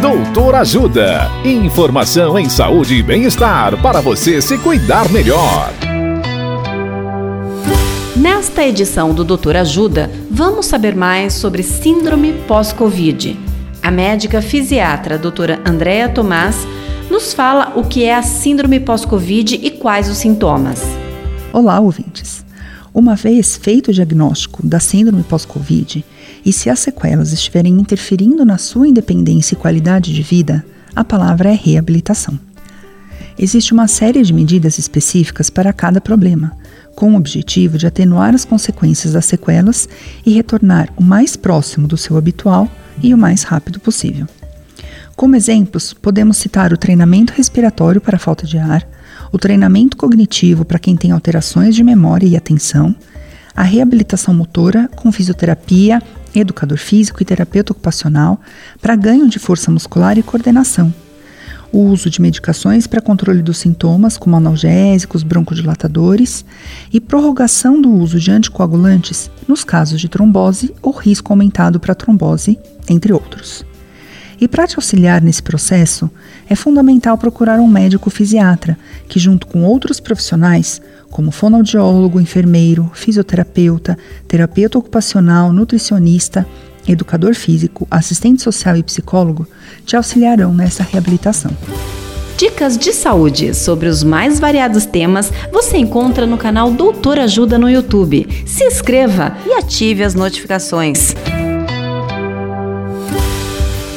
Doutor Ajuda. Informação em saúde e bem-estar para você se cuidar melhor. Nesta edição do Doutor Ajuda, vamos saber mais sobre síndrome pós-Covid. A médica fisiatra doutora Andréa Tomás nos fala o que é a síndrome pós-Covid e quais os sintomas. Olá, ouvintes. Uma vez feito o diagnóstico da síndrome pós-Covid e se as sequelas estiverem interferindo na sua independência e qualidade de vida, a palavra é reabilitação. Existe uma série de medidas específicas para cada problema, com o objetivo de atenuar as consequências das sequelas e retornar o mais próximo do seu habitual e o mais rápido possível. Como exemplos, podemos citar o treinamento respiratório para falta de ar, o treinamento cognitivo para quem tem alterações de memória e atenção, a reabilitação motora com fisioterapia, educador físico e terapeuta ocupacional para ganho de força muscular e coordenação, o uso de medicações para controle dos sintomas, como analgésicos, broncodilatadores, e prorrogação do uso de anticoagulantes nos casos de trombose ou risco aumentado para trombose, entre outros. E para te auxiliar nesse processo, é fundamental procurar um médico fisiatra que, junto com outros profissionais, como fonoaudiólogo, enfermeiro, fisioterapeuta, terapeuta ocupacional, nutricionista, educador físico, assistente social e psicólogo, te auxiliarão nessa reabilitação. Dicas de saúde sobre os mais variados temas você encontra no canal Doutor Ajuda no YouTube. Se inscreva e ative as notificações.